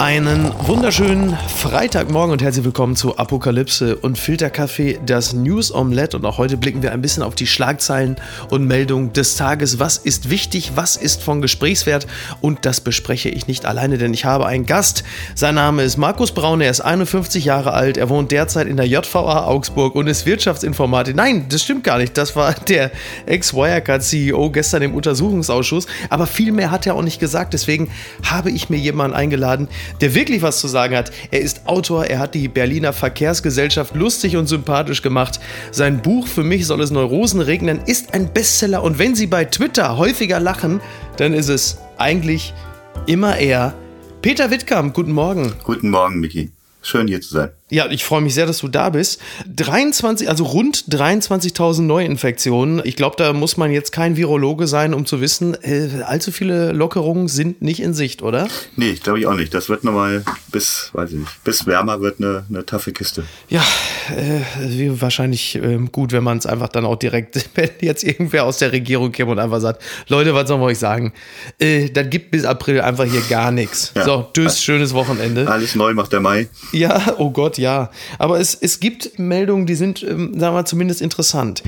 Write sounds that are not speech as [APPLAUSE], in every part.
Einen wunderschönen Freitagmorgen und herzlich willkommen zu Apokalypse und Filterkaffee, das News Omelette. Und auch heute blicken wir ein bisschen auf die Schlagzeilen und Meldungen des Tages. Was ist wichtig? Was ist von Gesprächswert? Und das bespreche ich nicht alleine, denn ich habe einen Gast. Sein Name ist Markus Braun. Er ist 51 Jahre alt. Er wohnt derzeit in der JVA Augsburg und ist Wirtschaftsinformatik. Nein, das stimmt gar nicht. Das war der Ex-Wirecard-CEO gestern im Untersuchungsausschuss. Aber viel mehr hat er auch nicht gesagt. Deswegen habe ich mir jemanden eingeladen, der wirklich was zu sagen hat. Er ist Autor, er hat die Berliner Verkehrsgesellschaft lustig und sympathisch gemacht. Sein Buch Für mich soll es Neurosen regnen ist ein Bestseller und wenn Sie bei Twitter häufiger lachen, dann ist es eigentlich immer er. Peter Wittkamp, guten Morgen. Guten Morgen, Miki. Schön hier zu sein. Ja, ich freue mich sehr, dass du da bist. 23, also rund 23.000 Neuinfektionen. Ich glaube, da muss man jetzt kein Virologe sein, um zu wissen, äh, allzu viele Lockerungen sind nicht in Sicht, oder? Nee, ich glaube ich auch nicht. Das wird nochmal bis, weiß ich nicht, bis wärmer wird eine, eine taffe Kiste. Ja, äh, wahrscheinlich äh, gut, wenn man es einfach dann auch direkt, [LAUGHS] wenn jetzt irgendwer aus der Regierung käme und einfach sagt, Leute, was sollen wir euch sagen? Äh, dann gibt bis April einfach hier gar nichts. Ja. So, tschüss, schönes Wochenende. Alles neu macht der Mai. Ja, oh Gott, ja. Aber es, es gibt Meldungen, die sind, ähm, sagen wir zumindest interessant.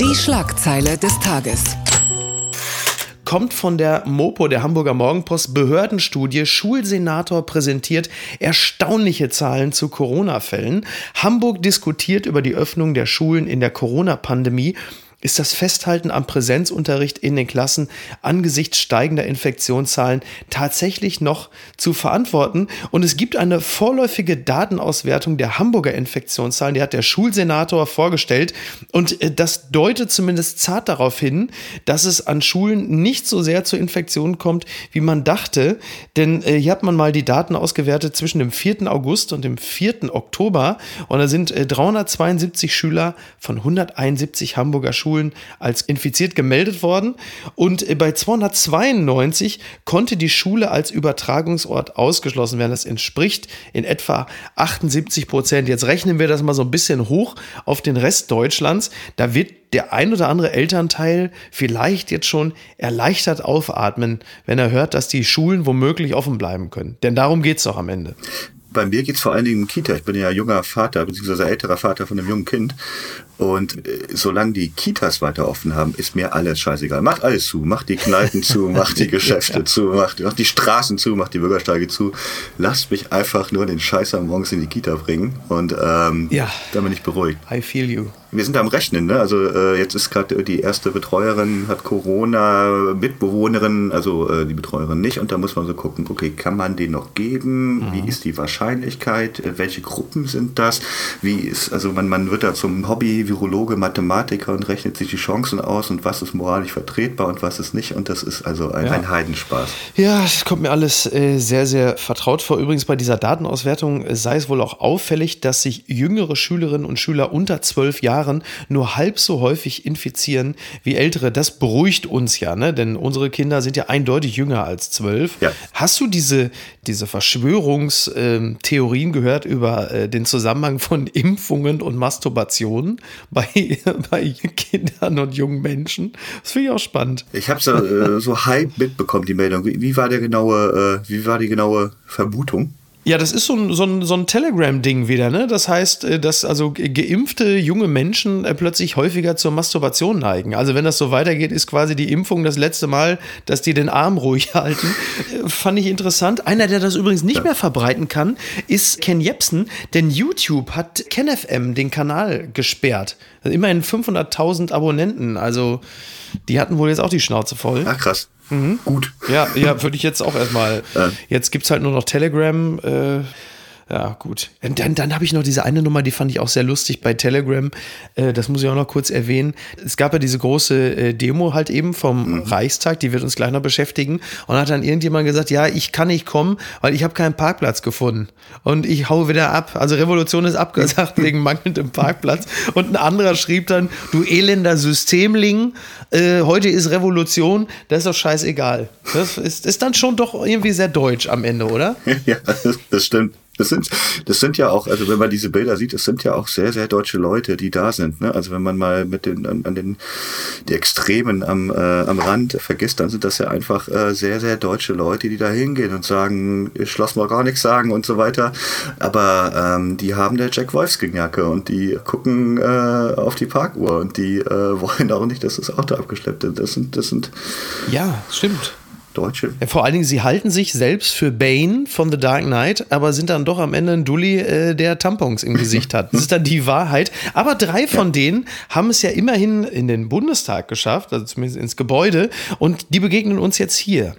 Die Schlagzeile des Tages kommt von der Mopo, der Hamburger Morgenpost, Behördenstudie. Schulsenator präsentiert erstaunliche Zahlen zu Corona-Fällen. Hamburg diskutiert über die Öffnung der Schulen in der Corona-Pandemie ist das Festhalten am Präsenzunterricht in den Klassen angesichts steigender Infektionszahlen tatsächlich noch zu verantworten. Und es gibt eine vorläufige Datenauswertung der Hamburger Infektionszahlen, die hat der Schulsenator vorgestellt. Und äh, das deutet zumindest zart darauf hin, dass es an Schulen nicht so sehr zu Infektionen kommt, wie man dachte. Denn äh, hier hat man mal die Daten ausgewertet zwischen dem 4. August und dem 4. Oktober. Und da sind äh, 372 Schüler von 171 Hamburger Schulen Schulen als infiziert gemeldet worden und bei 292 konnte die Schule als Übertragungsort ausgeschlossen werden. Das entspricht in etwa 78 Prozent. Jetzt rechnen wir das mal so ein bisschen hoch auf den Rest Deutschlands. Da wird der ein oder andere Elternteil vielleicht jetzt schon erleichtert aufatmen, wenn er hört, dass die Schulen womöglich offen bleiben können. Denn darum geht es doch am Ende bei mir geht es vor allen Dingen um Kita. Ich bin ja junger Vater, beziehungsweise älterer Vater von einem jungen Kind. Und äh, solange die Kitas weiter offen haben, ist mir alles scheißegal. Macht alles zu, macht die Kneipen zu, [LAUGHS] macht die Geschäfte ja. zu, macht, macht die Straßen zu, macht die Bürgersteige zu. Lasst mich einfach nur den Scheißer morgens in die Kita bringen und ähm, ja. dann bin ich beruhigt. I feel you. Wir sind am Rechnen, ne? Also äh, jetzt ist gerade die erste Betreuerin hat Corona, Mitbewohnerin, also äh, die Betreuerin nicht. Und da muss man so gucken, okay, kann man den noch geben? Mhm. Wie ist die Wahrscheinlichkeit? Äh, welche Gruppen sind das? Wie ist, also man, man wird da zum Hobby Virologe, Mathematiker und rechnet sich die Chancen aus und was ist moralisch vertretbar und was ist nicht. Und das ist also ein, ja. ein Heidenspaß. Ja, das kommt mir alles äh, sehr, sehr vertraut vor. Übrigens bei dieser Datenauswertung sei es wohl auch auffällig, dass sich jüngere Schülerinnen und Schüler unter zwölf Jahren nur halb so häufig infizieren wie ältere. Das beruhigt uns ja, ne? denn unsere Kinder sind ja eindeutig jünger als zwölf. Ja. Hast du diese, diese Verschwörungstheorien gehört über äh, den Zusammenhang von Impfungen und Masturbation? Bei, [LAUGHS] bei Kindern und jungen Menschen. Das finde ich auch spannend. Ich habe so, äh, so halb mitbekommen, die Meldung. Wie war der genaue, äh, wie war die genaue Vermutung? Ja, das ist so ein, so ein, so ein Telegram-Ding wieder, ne? Das heißt, äh, dass also geimpfte junge Menschen äh, plötzlich häufiger zur Masturbation neigen. Also wenn das so weitergeht, ist quasi die Impfung das letzte Mal, dass die den Arm ruhig [LAUGHS] halten. Äh, fand ich interessant. Einer, der das übrigens nicht mehr verbreiten kann, ist Ken Jepsen, denn YouTube hat KenFM den Kanal gesperrt. Also immerhin 500.000 Abonnenten. Also die hatten wohl jetzt auch die Schnauze voll. Ach krass. Mhm. Gut. Ja, ja, würde ich jetzt auch erstmal. Jetzt gibt es halt nur noch Telegram. Äh, ja, gut. Und dann, dann habe ich noch diese eine Nummer, die fand ich auch sehr lustig bei Telegram. Äh, das muss ich auch noch kurz erwähnen. Es gab ja diese große äh, Demo halt eben vom mhm. Reichstag, die wird uns gleich noch beschäftigen. Und hat dann irgendjemand gesagt, ja, ich kann nicht kommen, weil ich habe keinen Parkplatz gefunden. Und ich hau wieder ab. Also Revolution ist abgesagt [LAUGHS] wegen mangelndem Parkplatz. Und ein anderer schrieb dann, du elender Systemling, äh, heute ist Revolution, das ist doch scheißegal. Das ist, ist dann schon doch irgendwie sehr deutsch am Ende, oder? [LAUGHS] Ja, das stimmt. Das sind, das sind ja auch, also wenn man diese Bilder sieht, es sind ja auch sehr, sehr deutsche Leute, die da sind. Ne? Also wenn man mal mit den, an, an den die Extremen am, äh, am Rand vergisst, dann sind das ja einfach äh, sehr, sehr deutsche Leute, die da hingehen und sagen, ich lass mal gar nichts sagen und so weiter. Aber ähm, die haben der Jack Wolfskin-Jacke und die gucken äh, auf die Parkuhr und die äh, [LAUGHS] wollen auch nicht, dass das Auto abgeschleppt wird. Das sind, das sind. Ja, stimmt. Deutsche. Ja, vor allen Dingen, sie halten sich selbst für Bane von The Dark Knight, aber sind dann doch am Ende ein Dulli, äh, der Tampons im Gesicht hat. Das ist dann die Wahrheit. Aber drei von ja. denen haben es ja immerhin in den Bundestag geschafft, also zumindest ins Gebäude, und die begegnen uns jetzt hier.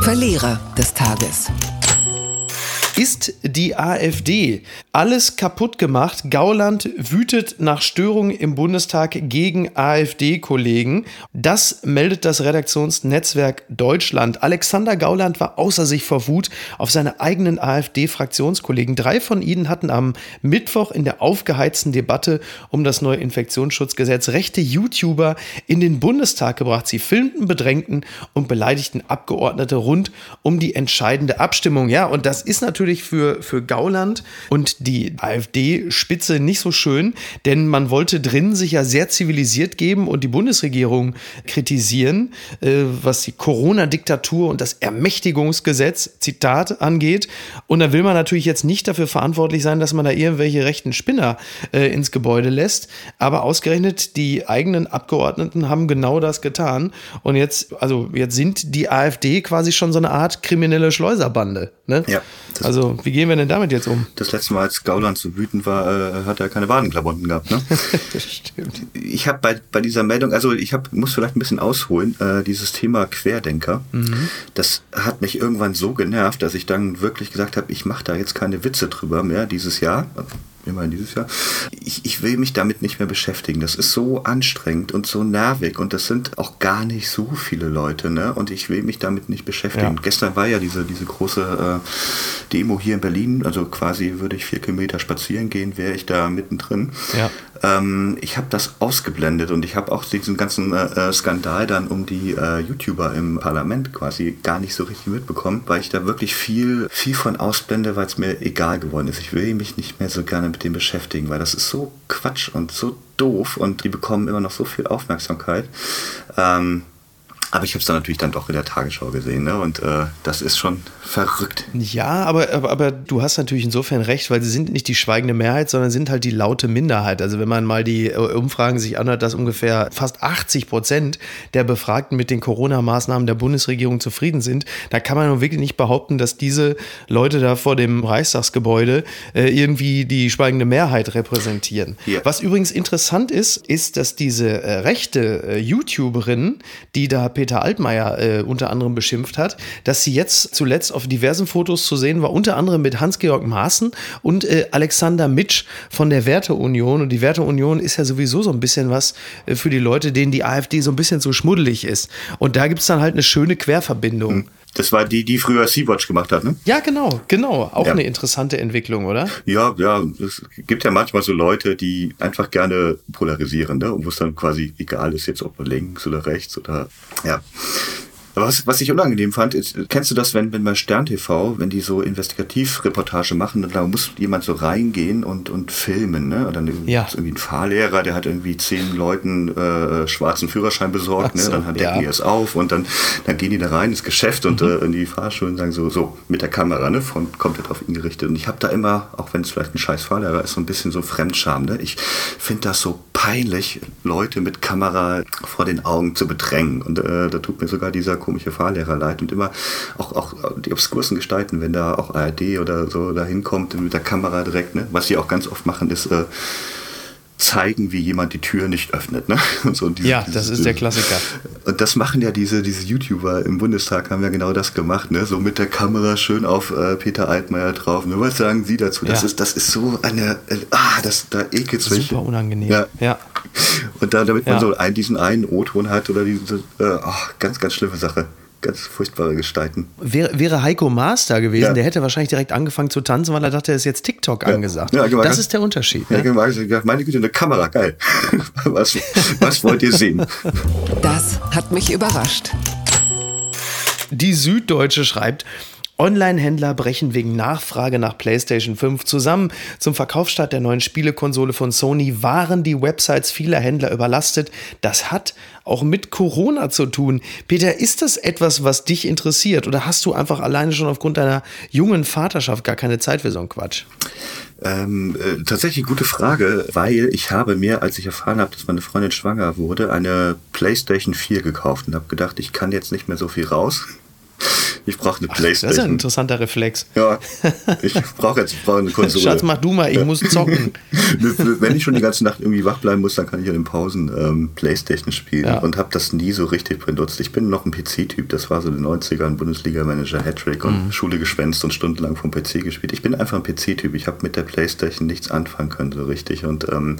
Verlierer des Tages ist die AfD. Alles kaputt gemacht. Gauland wütet nach Störungen im Bundestag gegen AfD-Kollegen. Das meldet das Redaktionsnetzwerk Deutschland. Alexander Gauland war außer sich vor Wut auf seine eigenen AfD-Fraktionskollegen. Drei von ihnen hatten am Mittwoch in der aufgeheizten Debatte um das neue Infektionsschutzgesetz rechte YouTuber in den Bundestag gebracht. Sie filmten, bedrängten und beleidigten Abgeordnete rund um die entscheidende Abstimmung. Ja, und das ist natürlich natürlich für, für Gauland und die AfD-Spitze nicht so schön, denn man wollte drin sich ja sehr zivilisiert geben und die Bundesregierung kritisieren, äh, was die Corona-Diktatur und das Ermächtigungsgesetz, Zitat, angeht. Und da will man natürlich jetzt nicht dafür verantwortlich sein, dass man da irgendwelche rechten Spinner äh, ins Gebäude lässt. Aber ausgerechnet die eigenen Abgeordneten haben genau das getan. Und jetzt, also jetzt sind die AfD quasi schon so eine Art kriminelle Schleuserbande. Ne? Ja. Also, wie gehen wir denn damit jetzt um? Das letzte Mal, als Gauland so wütend war, äh, hat er keine Wadenklamotten gehabt. Ne? [LAUGHS] das stimmt. Ich habe bei, bei dieser Meldung, also ich hab, muss vielleicht ein bisschen ausholen, äh, dieses Thema Querdenker, mhm. das hat mich irgendwann so genervt, dass ich dann wirklich gesagt habe, ich mache da jetzt keine Witze drüber mehr dieses Jahr immerhin dieses Jahr. Ich, ich will mich damit nicht mehr beschäftigen. Das ist so anstrengend und so nervig und das sind auch gar nicht so viele Leute, ne? Und ich will mich damit nicht beschäftigen. Ja. Gestern war ja diese, diese große äh, Demo hier in Berlin, also quasi würde ich vier Kilometer spazieren gehen, wäre ich da mittendrin. Ja. Ähm, ich habe das ausgeblendet und ich habe auch diesen ganzen äh, äh, Skandal dann um die äh, YouTuber im Parlament quasi gar nicht so richtig mitbekommen, weil ich da wirklich viel, viel von ausblende, weil es mir egal geworden ist. Ich will mich nicht mehr so gerne mit dem beschäftigen, weil das ist so Quatsch und so doof und die bekommen immer noch so viel Aufmerksamkeit. Ähm, aber ich habe es dann natürlich dann doch in der Tagesschau gesehen ne? und äh, das ist schon verrückt. Ja, aber, aber, aber du hast natürlich insofern recht, weil sie sind nicht die schweigende Mehrheit, sondern sind halt die laute Minderheit. Also wenn man mal die äh, Umfragen sich anhört, dass ungefähr fast 80 Prozent der Befragten mit den Corona-Maßnahmen der Bundesregierung zufrieden sind, da kann man nun wirklich nicht behaupten, dass diese Leute da vor dem Reichstagsgebäude äh, irgendwie die schweigende Mehrheit repräsentieren. Ja. Was übrigens interessant ist, ist, dass diese äh, rechte äh, YouTuberin, die da Peter Altmaier äh, unter anderem beschimpft hat, dass sie jetzt zuletzt auf diversen Fotos zu sehen war, unter anderem mit Hans-Georg Maaßen und äh, Alexander Mitsch von der Werteunion. Und die Werteunion ist ja sowieso so ein bisschen was äh, für die Leute, denen die AfD so ein bisschen zu schmuddelig ist. Und da gibt es dann halt eine schöne Querverbindung. Mhm. Das war die, die früher Sea-Watch gemacht hat, ne? Ja, genau, genau. Auch ja. eine interessante Entwicklung, oder? Ja, ja. Es gibt ja manchmal so Leute, die einfach gerne polarisieren, ne? Und wo es dann quasi egal ist, jetzt ob links oder rechts oder, ja. Was, was ich unangenehm fand, ist, kennst du das, wenn, wenn bei Stern TV, wenn die so Investigativreportage machen, da muss jemand so reingehen und, und filmen, ne? Oder dann ja. irgendwie ein Fahrlehrer, der hat irgendwie zehn Leuten äh, schwarzen Führerschein besorgt, ne? so, ne? Dann decken ja. die es auf und dann, dann gehen die da rein ins Geschäft und mhm. äh, in die Fahrschulen sagen so, so, mit der Kamera, ne? Von, kommt er drauf ihn gerichtet. Und ich habe da immer, auch wenn es vielleicht ein scheiß Fahrlehrer ist, so ein bisschen so Fremdscham, ne? Ich finde das so peinlich, Leute mit Kamera vor den Augen zu bedrängen. Und äh, da tut mir sogar dieser komische Fahrlehrer leid. Und immer auch, auch die obskursten Gestalten, wenn da auch ARD oder so da hinkommt mit der Kamera direkt, ne? was sie auch ganz oft machen, ist äh, zeigen, wie jemand die Tür nicht öffnet. Ne? [LAUGHS] So diese, ja, das ist der Klassiker. Und das machen ja diese, diese YouTuber im Bundestag, haben ja genau das gemacht. Ne? So mit der Kamera schön auf äh, Peter Altmaier drauf. Ne? Was sagen Sie dazu? Das, ja. ist, das ist so eine, äh, ah, das, da ekelt es mich. Super unangenehm. Ja. ja. Und da, damit man so einen, diesen einen O-Ton hat oder diese, äh, oh, ganz, ganz schlimme Sache ganz furchtbare Gestalten. Wäre, wäre Heiko Maas da gewesen, ja. der hätte wahrscheinlich direkt angefangen zu tanzen, weil er dachte, er ist jetzt TikTok ja. angesagt. Ja, das ist der Unterschied. Ja, ne? gesagt, meine Güte, eine Kamera, geil. [LAUGHS] was, was wollt ihr sehen? Das hat mich überrascht. Die Süddeutsche schreibt, Online-Händler brechen wegen Nachfrage nach PlayStation 5 zusammen. Zum Verkaufsstart der neuen Spielekonsole von Sony waren die Websites vieler Händler überlastet. Das hat auch mit Corona zu tun. Peter, ist das etwas, was dich interessiert oder hast du einfach alleine schon aufgrund deiner jungen Vaterschaft gar keine Zeit für so einen Quatsch? Ähm, äh, tatsächlich gute Frage, weil ich habe mir, als ich erfahren habe, dass meine Freundin schwanger wurde, eine PlayStation 4 gekauft und habe gedacht, ich kann jetzt nicht mehr so viel raus. Ich brauche eine Ach, Playstation. Das ist ein interessanter Reflex. Ja, ich brauche jetzt brauch eine Konsole. Schatz, mach du mal, ich muss zocken. [LAUGHS] Wenn ich schon die ganze Nacht irgendwie wach bleiben muss, dann kann ich in den Pausen ähm, Playstation spielen ja. und habe das nie so richtig benutzt. Ich bin noch ein PC-Typ, das war so in den 90ern, Bundesliga-Manager, Hattrick und mhm. Schule geschwänzt und stundenlang vom PC gespielt. Ich bin einfach ein PC-Typ, ich habe mit der Playstation nichts anfangen können so richtig und ähm,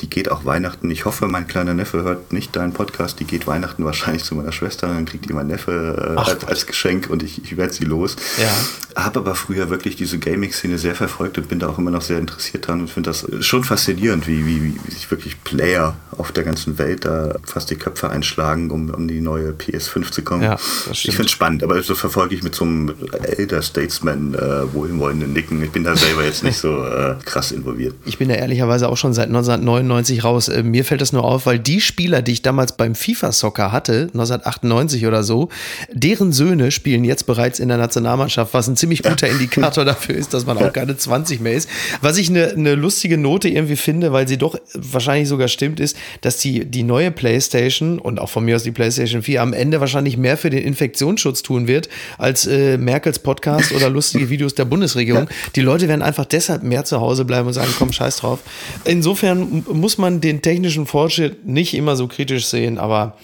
die geht auch Weihnachten. Ich hoffe, mein kleiner Neffe hört nicht deinen Podcast, die geht Weihnachten wahrscheinlich zu meiner Schwester, dann kriegt die mein Neffe äh, als, als Geschenk und ich, ich werde sie los. Ja. Habe aber früher wirklich diese Gaming-Szene sehr verfolgt und bin da auch immer noch sehr interessiert dran und finde das schon faszinierend, wie, wie, wie sich wirklich Player auf der ganzen Welt da fast die Köpfe einschlagen, um, um die neue PS5 zu kommen. Ja, ich finde es spannend, aber so verfolge ich mit so einem Elder Statesman äh, wohlwollenden Nicken. Ich bin da selber jetzt nicht so äh, krass involviert. Ich bin da ehrlicherweise auch schon seit 1999 raus. Äh, mir fällt das nur auf, weil die Spieler, die ich damals beim FIFA-Soccer hatte, 1998 oder so, deren Söhne spielen jetzt bereits in der Nationalmannschaft, was ein ziemlich guter Indikator dafür ist, dass man auch keine 20 mehr ist. Was ich eine ne lustige Note irgendwie finde, weil sie doch wahrscheinlich sogar stimmt, ist, dass die, die neue PlayStation und auch von mir aus die PlayStation 4 am Ende wahrscheinlich mehr für den Infektionsschutz tun wird, als äh, Merkels Podcast oder lustige [LAUGHS] Videos der Bundesregierung. Die Leute werden einfach deshalb mehr zu Hause bleiben und sagen, komm, scheiß drauf. Insofern muss man den technischen Fortschritt nicht immer so kritisch sehen, aber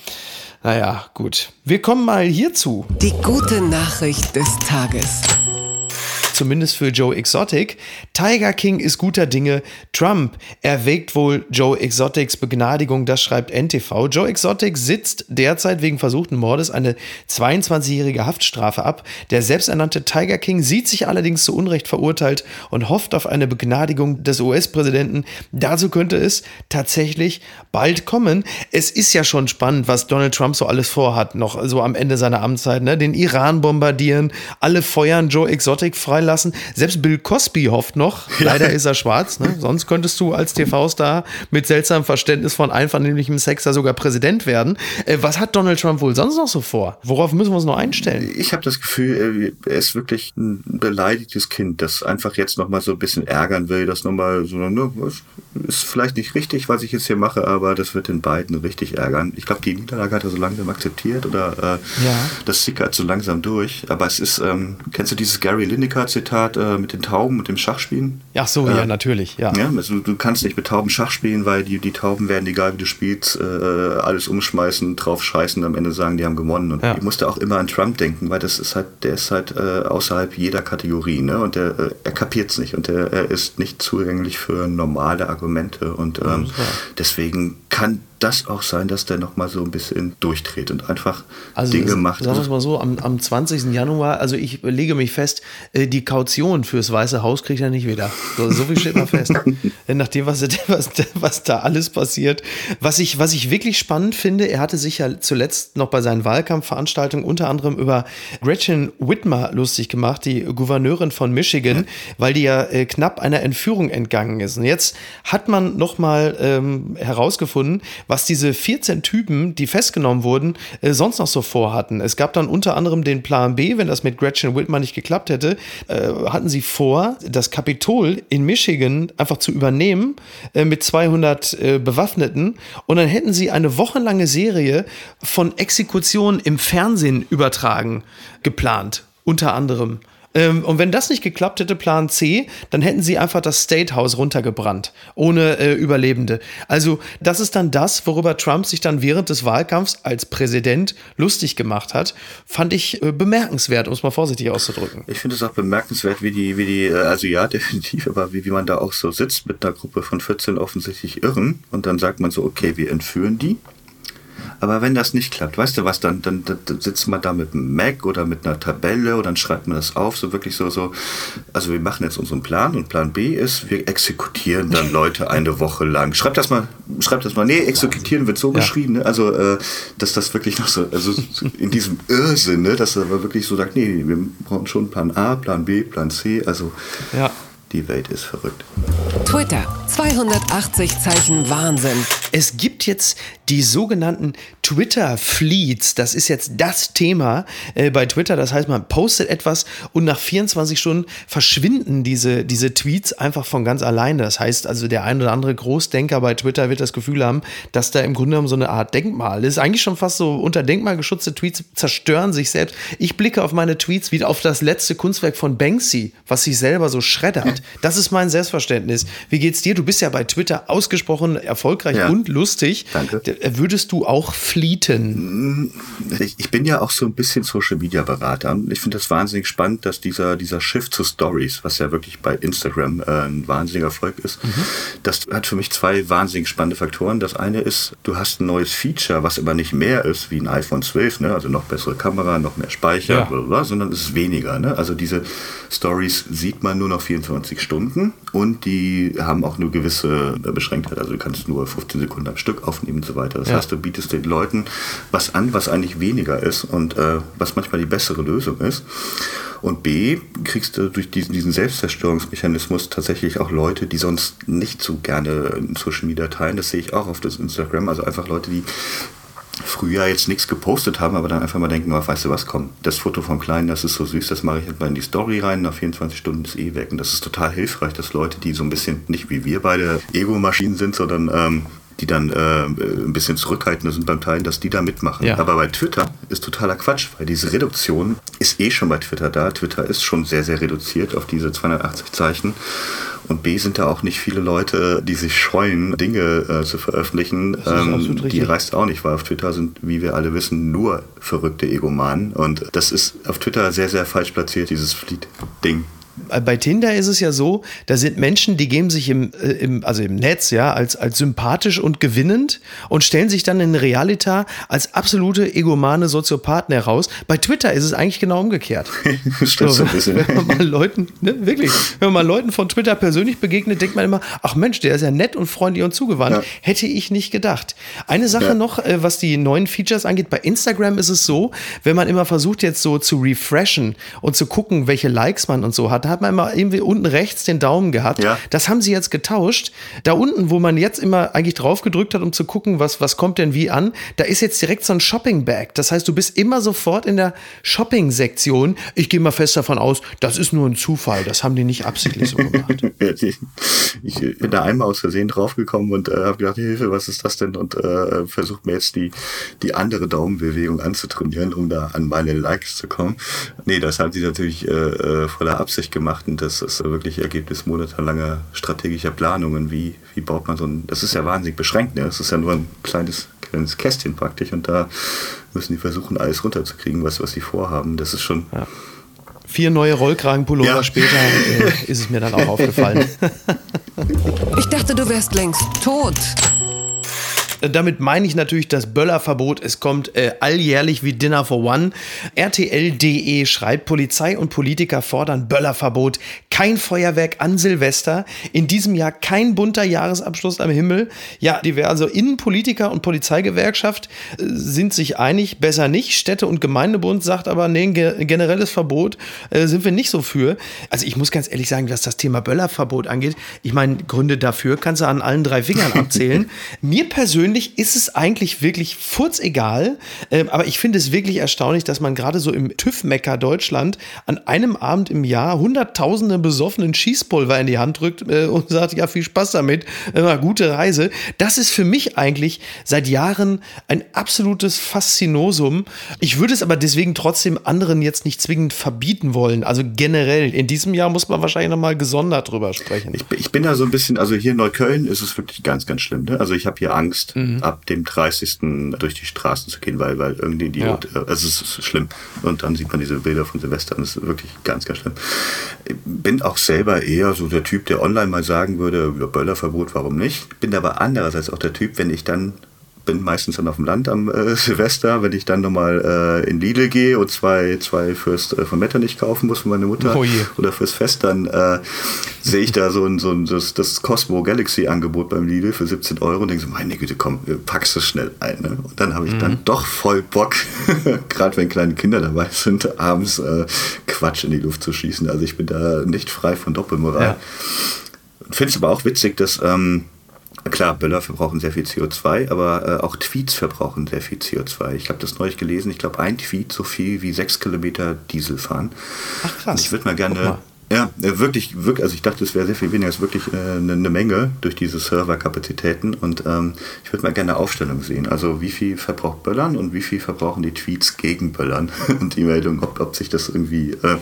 naja, gut. Wir kommen mal hierzu. Die gute Nachricht des Tages zumindest für Joe Exotic. Tiger King ist guter Dinge. Trump erwägt wohl Joe Exotics Begnadigung, das schreibt NTV. Joe Exotic sitzt derzeit wegen versuchten Mordes eine 22-jährige Haftstrafe ab. Der selbsternannte Tiger King sieht sich allerdings zu Unrecht verurteilt und hofft auf eine Begnadigung des US-Präsidenten. Dazu könnte es tatsächlich bald kommen. Es ist ja schon spannend, was Donald Trump so alles vorhat, noch so am Ende seiner Amtszeit. Ne? Den Iran bombardieren, alle feuern, Joe Exotic freilassen lassen. Selbst Bill Cosby hofft noch. [LAUGHS] Leider ist er schwarz. Ne? Sonst könntest du als TV-Star mit seltsamem Verständnis von einvernehmlichem Sex da sogar Präsident werden. Äh, was hat Donald Trump wohl sonst noch so vor? Worauf müssen wir uns noch einstellen? Ich habe das Gefühl, er ist wirklich ein beleidigtes Kind, das einfach jetzt noch mal so ein bisschen ärgern will, das noch mal so, ne, ist vielleicht nicht richtig, was ich jetzt hier mache, aber das wird den beiden richtig ärgern. Ich glaube, die Niederlage hat er so langsam akzeptiert oder äh, ja. das sickert so langsam durch. Aber es ist, ähm, kennst du dieses Gary Lineker-Zitat? Zitat äh, mit den Tauben und dem Schachspielen. Ach so, äh, ja, natürlich, ja. ja also du kannst nicht mit Tauben Schach spielen, weil die, die Tauben werden, egal wie du spielst, äh, alles umschmeißen, drauf scheißen und am Ende sagen, die haben gewonnen. Und ja. ich musste auch immer an Trump denken, weil das ist halt, der ist halt äh, außerhalb jeder Kategorie, ne? Und der, äh, er kapiert es nicht und der, er ist nicht zugänglich für normale Argumente. Und ähm, ja. deswegen kann das auch sein, dass der nochmal so ein bisschen durchdreht und einfach also, Dinge macht. Sagen wir es mal so, am, am 20. Januar, also ich lege mich fest, äh, die Kaution fürs Weiße Haus kriegt er nicht wieder. So, so viel steht mal fest. [LAUGHS] Nachdem, was, [LAUGHS] was, was da alles passiert. Was ich, was ich wirklich spannend finde, er hatte sich ja zuletzt noch bei seinen Wahlkampfveranstaltungen unter anderem über Gretchen Whitmer lustig gemacht, die Gouverneurin von Michigan, weil die ja äh, knapp einer Entführung entgangen ist. Und jetzt hat man nochmal ähm, herausgefunden, was diese 14 Typen, die festgenommen wurden, äh, sonst noch so vorhatten. Es gab dann unter anderem den Plan B, wenn das mit Gretchen Whitmer nicht geklappt hätte, äh, hatten sie vor, das Kapitol in Michigan einfach zu übernehmen äh, mit 200 äh, Bewaffneten und dann hätten sie eine wochenlange Serie von Exekutionen im Fernsehen übertragen, geplant, unter anderem. Ähm, und wenn das nicht geklappt hätte, Plan C, dann hätten sie einfach das State House runtergebrannt, ohne äh, Überlebende. Also das ist dann das, worüber Trump sich dann während des Wahlkampfs als Präsident lustig gemacht hat. Fand ich äh, bemerkenswert, um es mal vorsichtig auszudrücken. Ich finde es auch bemerkenswert, wie die, wie die, äh, also ja, [LAUGHS] definitiv, aber wie, wie man da auch so sitzt mit einer Gruppe von 14 offensichtlich Irren und dann sagt man so, okay, wir entführen die Aber wenn das nicht klappt, weißt du was, dann, dann, dann sitzt man da mit einem Mac oder mit einer Tabelle und dann schreibt man das auf, so wirklich so, so. Also wir machen jetzt unseren Plan und Plan B ist, wir exekutieren dann [LAUGHS] Leute eine Woche lang. Schreibt das mal, schreibt das mal. Nee, exekutieren wird so ja. geschrieben, ne? Also, äh, dass das wirklich noch so, also in diesem Irrsinn, ne? dass er wirklich so sagt, nee, wir brauchen schon Plan A, Plan B, Plan C, also. Ja. Die Welt ist verrückt. Twitter, 280 Zeichen Wahnsinn. Es gibt jetzt die sogenannten Twitter-Fleets. Das ist jetzt das Thema äh, bei Twitter. Das heißt, man postet etwas und nach 24 Stunden verschwinden diese, diese Tweets einfach von ganz alleine. Das heißt also, der ein oder andere Großdenker bei Twitter wird das Gefühl haben, dass da im Grunde genommen so eine Art Denkmal ist. Eigentlich schon fast so unter Denkmal geschützte Tweets zerstören sich selbst. Ich blicke auf meine Tweets wie auf das letzte Kunstwerk von Banksy, was sich selber so schreddert. Das ist mein Selbstverständnis. Wie geht's dir? Du bist ja bei Twitter ausgesprochen erfolgreich ja. und lustig. Danke. Würdest du auch fleeten? Ich, ich, bin ja auch so ein bisschen Social Media Berater. Ich finde das wahnsinnig spannend, dass dieser, dieser Shift zu Stories, was ja wirklich bei Instagram äh, ein wahnsinniger Erfolg ist, mhm. das hat für mich zwei wahnsinnig spannende Faktoren. Das eine ist, du hast ein neues Feature, was aber nicht mehr ist wie ein iPhone 12, ne? also noch bessere Kamera, noch mehr Speicher, ja. blablabla, sondern es ist weniger. Ne? Also diese Stories sieht man nur noch 24 Stunden und die haben auch eine gewisse Beschränktheit. Also du kannst nur 15 Sekunden am Stück aufnehmen und so weiter. Das ja. heißt, du bietest den Leuten was an, was eigentlich weniger ist und äh, was manchmal die bessere Lösung ist. Und B, kriegst du durch diesen, diesen Selbstzerstörungsmechanismus tatsächlich auch Leute, die sonst nicht so gerne in Social Media teilen. Das sehe ich auch auf das Instagram. Also einfach Leute, die früher jetzt nichts gepostet haben, aber dann einfach mal denken, oh, weißt du was, komm, das Foto vom Kleinen, das ist so süß, das mache ich jetzt mal in die Story rein, nach 24 Stunden ist eh weg. Und das ist total hilfreich, dass Leute, die so ein bisschen, nicht wie wir beide Ego-Maschinen sind, sondern ähm, die dann äh, ein bisschen zurückhaltender sind beim Teilen, dass die da mitmachen. Ja. Aber bei Twitter ist totaler Quatsch, weil diese Reduktion ist eh schon bei Twitter da. Twitter ist schon sehr, sehr reduziert auf diese 280 Zeichen. Und B sind da auch nicht viele Leute, die sich scheuen, Dinge äh, zu veröffentlichen. Ähm, die reißt auch nicht, weil auf Twitter sind, wie wir alle wissen, nur verrückte Egomanen. Und das ist auf Twitter sehr, sehr falsch platziert, dieses Fleet-Ding bei Tinder ist es ja so, da sind Menschen, die geben sich im, äh, im, also im Netz ja als, als sympathisch und gewinnend und stellen sich dann in Realita als absolute egomane Soziopathen heraus. Bei Twitter ist es eigentlich genau umgekehrt. [LAUGHS] Stimmt so, ein bisschen. Wenn man mal Leuten, ne, wirklich, wenn man Leuten von Twitter persönlich begegnet, denkt man immer, ach Mensch, der ist ja nett und freundlich und zugewandt. Ja. Hätte ich nicht gedacht. Eine Sache ja. noch, äh, was die neuen Features angeht, bei Instagram ist es so, wenn man immer versucht jetzt so zu refreshen und zu gucken, welche Likes man und so hat, hat man immer irgendwie unten rechts den Daumen gehabt. Ja. Das haben sie jetzt getauscht. Da unten, wo man jetzt immer eigentlich drauf gedrückt hat, um zu gucken, was, was kommt denn wie an, da ist jetzt direkt so ein Shopping-Bag. Das heißt, du bist immer sofort in der Shopping-Sektion. Ich gehe mal fest davon aus, das ist nur ein Zufall. Das haben die nicht absichtlich so gemacht. [LAUGHS] ich bin da einmal aus Versehen draufgekommen und äh, habe gedacht, Hilfe, was ist das denn? Und äh, versuche mir jetzt die, die andere Daumenbewegung anzutrainieren, um da an meine Likes zu kommen. Nee, das haben sie natürlich äh, äh voller Absicht gemacht und das ist wirklich Ergebnis monatelanger strategischer Planungen. Wie, wie baut man so ein, das ist ja wahnsinnig beschränkt, ne? das ist ja nur ein kleines, kleines Kästchen praktisch und da müssen die versuchen, alles runterzukriegen, was, was sie vorhaben. Das ist schon. Ja. Vier neue Rollkragenpullover ja. später äh, ist es mir dann auch aufgefallen. [LAUGHS] ich dachte, du wärst längst tot. Damit meine ich natürlich das Böllerverbot. Es kommt äh, alljährlich wie Dinner for One. RTL.de schreibt, Polizei und Politiker fordern Böllerverbot. Kein Feuerwerk an Silvester. In diesem Jahr kein bunter Jahresabschluss am Himmel. Ja, diverse Innenpolitiker und Polizeigewerkschaft äh, sind sich einig, besser nicht. Städte- und Gemeindebund sagt aber, nee, ein generelles Verbot äh, sind wir nicht so für. Also ich muss ganz ehrlich sagen, was das Thema Böllerverbot angeht, ich meine, Gründe dafür kannst du an allen drei Fingern abzählen. [LAUGHS] Mir persönlich persönlich ist es eigentlich wirklich furzegal, äh, aber ich finde es wirklich erstaunlich, dass man gerade so im TÜV-Mecker Deutschland an einem Abend im Jahr hunderttausende besoffenen Schießpulver in die Hand drückt äh, und [LAUGHS] sagt, ja, viel Spaß damit, äh, gute Reise. Das ist für mich eigentlich seit Jahren ein absolutes Faszinosum. Ich würde es aber deswegen trotzdem anderen jetzt nicht zwingend verbieten wollen. Also generell, in diesem Jahr muss man wahrscheinlich nochmal gesondert drüber sprechen. Ich, ich, bin da so ein bisschen, also hier in Neukölln ist es wirklich ganz, ganz schlimm. Ne? Also ich habe hier Angst, mhm. ab dem 30. durch die Straßen zu gehen, weil, weil irgendwie die, ja. Äh, also es ist schlimm. Und dann sieht man diese Bilder von Silvester und es ist wirklich ganz, ganz schlimm. Bin auch selber eher so der Typ, der online mal sagen würde, Böllerverbot, warum nicht? Bin aber andererseits auch der Typ, wenn ich dann bin meistens dann auf dem Land am äh, Silvester, wenn ich dann nochmal äh, in Lidl gehe und zwei, zwei Fürst äh, von Metternich kaufen muss für meine Mutter Oh oder fürs Fest, dann äh, sehe ich da so ein, so ein das, das Cosmo Galaxy Angebot beim Lidl für 17 Euro und denke so, meine Güte, komm, packst es schnell ein. Ne? Und dann habe ich dann doch voll Bock, [LAUGHS] gerade wenn kleine Kinder dabei sind, abends äh, Quatsch in die Luft zu schießen. Also ich bin da nicht frei von Doppelmoral. Ja. Finde es aber auch witzig, dass ähm, klar, Böller verbrauchen sehr viel CO2, aber äh, auch Tweets verbrauchen sehr viel CO2. Ich habe das neulich gelesen. Ich glaube, ein Tweet so viel wie sechs Kilometer Diesel fahren. Ach krass. Und ich würde mal gerne. Ja, äh, wirklich, wirklich, also ich dachte, es wäre sehr viel weniger, es ist wirklich äh, eine, eine Menge durch diese Serverkapazitäten und ähm, ich würde mal gerne eine Aufstellung sehen. Also wie viel verbraucht Böllern und wie viel verbrauchen die Tweets gegen Böllern [LAUGHS] und die Meldung, ob, ob sich das irgendwie äh,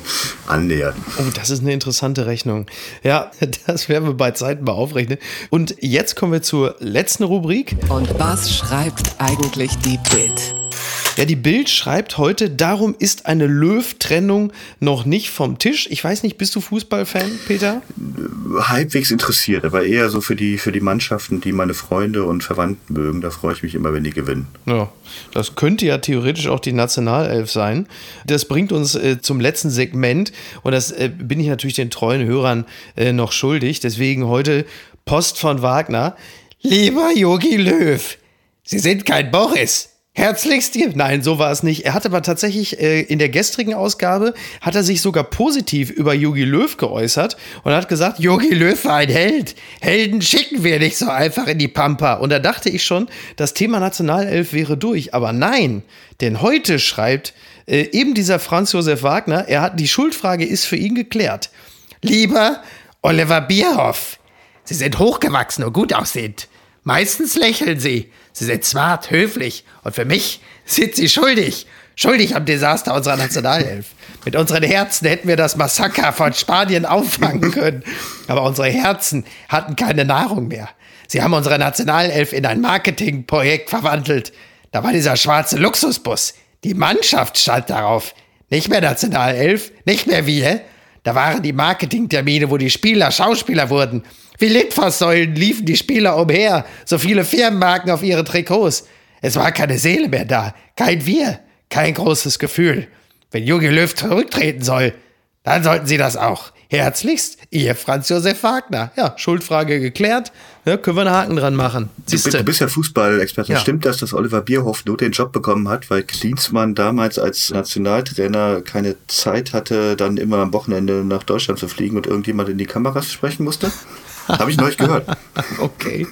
annähert. Oh, das ist eine interessante Rechnung. Ja, [LAUGHS] das werden wir bei Zeiten mal aufrechnen. Und jetzt kommen wir zur letzten Rubrik. Und was schreibt eigentlich die Bild? Ja, die Bild schreibt heute, darum ist eine Löw-Trennung noch nicht vom Tisch. Ich weiß nicht, bist du Fußballfan, Peter? halbwegs interessiert, aber eher so für die, für die Mannschaften, die meine Freunde und Verwandten mögen. Da freue ich mich immer, wenn die gewinnen. Ja, das könnte ja theoretisch auch die Nationalelf sein. Das bringt uns äh, zum letzten Segment und das äh, bin ich natürlich den treuen Hörern äh, noch schuldig. Deswegen heute Post von Wagner. Lieber Yogi Löw, Sie sind kein Boris. Herzlichst dir. Nein, so war es nicht. Er hat aber tatsächlich äh, in der gestrigen Ausgabe hat er sich sogar positiv über Yogi Löw geäußert und hat gesagt, Yogi Löw war ein Held. Helden schicken wir nicht so einfach in die Pampa. Und da dachte ich schon, das Thema Nationalelf wäre durch. Aber nein, denn heute schreibt äh, eben dieser Franz Josef Wagner, er hat die Schuldfrage ist für ihn geklärt. Lieber Oliver Bierhoff, Sie sind hochgewachsen und gut aussehend. Meistens lächeln Sie. Sie sind smart, höflich und für mich sind Sie schuldig. Schuldig am Desaster unserer Nationalelf. Mit unseren Herzen hätten wir das Massaker von Spanien auffangen [LAUGHS] können. Aber unsere Herzen hatten keine Nahrung mehr. Sie haben unsere Nationalelf in ein Marketingprojekt verwandelt. Da war dieser schwarze Luxusbus. Die Mannschaft stand darauf. Nicht mehr Nationalelf, nicht mehr wir. Da waren die Marketingtermine, wo die Spieler Schauspieler wurden. Wie Litfaßsäulen liefen die Spieler umher, so viele Firmenmarken auf ihre Trikots. Es war keine Seele mehr da, kein Wir, kein großes Gefühl. Wenn Jogi Löw zurücktreten soll, dann sollten Sie das auch. Herzlichst, Ihr Franz Josef Wagner. Ja, Schuldfrage geklärt. Ja, können wir einen Haken dran machen. Du, bist- du bist ja Fußballexperte. Ja. Stimmt das, dass Oliver Bierhoff nur den Job bekommen hat, weil Klinsmann damals als Nationaltrainer keine Zeit hatte, dann immer am Wochenende nach Deutschland zu fliegen und irgendjemand in die Kameras sprechen musste? Habe ich neulich gehört. [LAUGHS] Okay,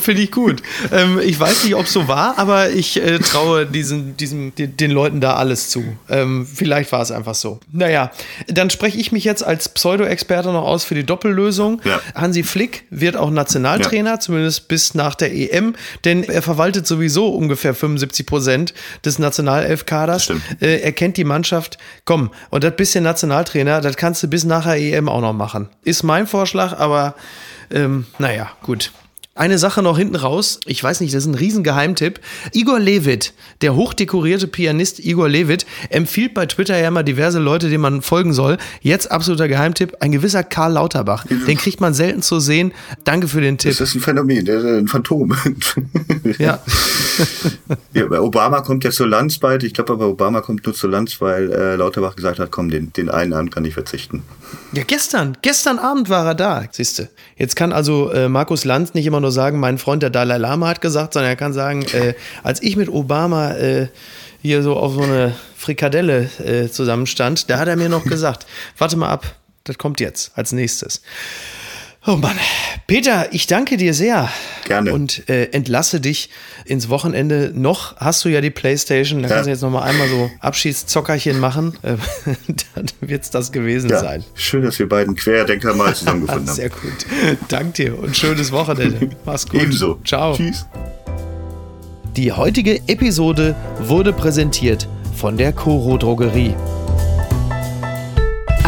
finde ich gut. Ähm, ich weiß nicht, ob es so war, aber ich äh, traue diesen, diesen, den, den Leuten da alles zu. Ähm, vielleicht war es einfach so. Naja, dann spreche ich mich jetzt als Pseudo-Experte noch aus für die Doppellösung. Ja. Hansi Flick wird auch Nationaltrainer, zumindest bis nach der EM, denn er verwaltet sowieso ungefähr 75 Prozent des Nationalelf-Kaders. Stimmt. Äh, er kennt die Mannschaft. Komm, und das bisschen Nationaltrainer, das kannst du bis nach der EM auch noch machen. Ist mein Vorschlag, aber ähm, naja, gut. Eine Sache noch hinten raus, ich weiß nicht, das ist ein Riesengeheimtipp. Igor Levit, der hochdekorierte Pianist Igor Levit, empfiehlt bei Twitter ja mal diverse Leute, denen man folgen soll. Jetzt absoluter Geheimtipp, ein gewisser Karl Lauterbach. Den kriegt man selten zu sehen. Danke für den Tipp. Das ist ein Phänomen, der- der- ein Phantom. [LAUGHS] Ja. Ja, bei Obama kommt ja zur Lanz bald. Ich glaube aber, Obama kommt nur zur Lanz, weil äh, Lauterbach gesagt hat, komm, den, den einen Abend kann ich verzichten. Ja, gestern, gestern Abend war er da, siehste. Jetzt kann also äh, Markus Lanz nicht immer nur sagen, mein Freund der Dalai Lama hat gesagt, sondern er kann sagen, äh, als ich mit Obama äh, hier so auf so eine Frikadelle äh, zusammenstand, da hat er mir noch gesagt, warte mal ab, das kommt jetzt als nächstes. Oh Mann. Peter, ich danke dir sehr. Gerne. Und äh, entlasse dich ins Wochenende. Noch hast du ja die Playstation. Da Ja. kannst du jetzt noch mal einmal so Abschiedszockerchen machen. Äh, [LAUGHS] dann wird es das gewesen Ja, sein. schön, dass wir beiden Querdenker mal zusammengefunden [LAUGHS] haben. Sehr gut. Dank dir und schönes Wochenende. Mach's gut. Ebenso. Ciao. Tschüss. Die heutige Episode wurde präsentiert von der Coro Drogerie.